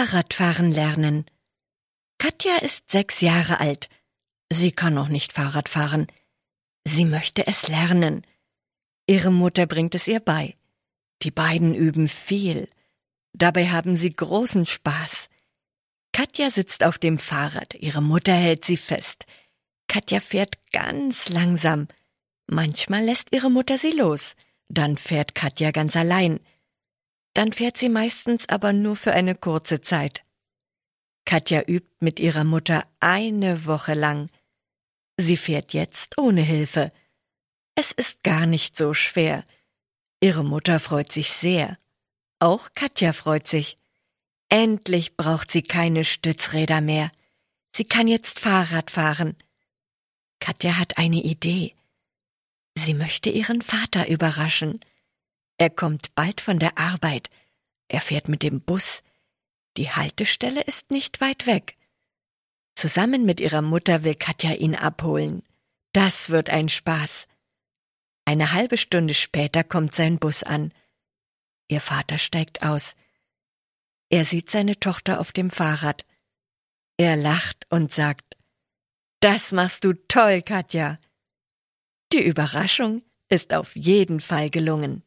Fahrradfahren lernen. Katja ist sechs Jahre alt. Sie kann noch nicht Fahrrad fahren. Sie möchte es lernen. Ihre Mutter bringt es ihr bei. Die beiden üben viel. Dabei haben sie großen Spaß. Katja sitzt auf dem Fahrrad, ihre Mutter hält sie fest. Katja fährt ganz langsam. Manchmal lässt ihre Mutter sie los, dann fährt Katja ganz allein. Dann fährt sie meistens aber nur für eine kurze Zeit. Katja übt mit ihrer Mutter eine Woche lang. Sie fährt jetzt ohne Hilfe. Es ist gar nicht so schwer. Ihre Mutter freut sich sehr. Auch Katja freut sich. Endlich braucht sie keine Stützräder mehr. Sie kann jetzt Fahrrad fahren. Katja hat eine Idee. Sie möchte ihren Vater überraschen. Er kommt bald von der Arbeit. Er fährt mit dem Bus. Die Haltestelle ist nicht weit weg. Zusammen mit ihrer Mutter will Katja ihn abholen. Das wird ein Spaß. Eine halbe Stunde später kommt sein Bus an. Ihr Vater steigt aus. Er sieht seine Tochter auf dem Fahrrad. Er lacht und sagt, Das machst du toll, Katja. Die Überraschung ist auf jeden Fall gelungen.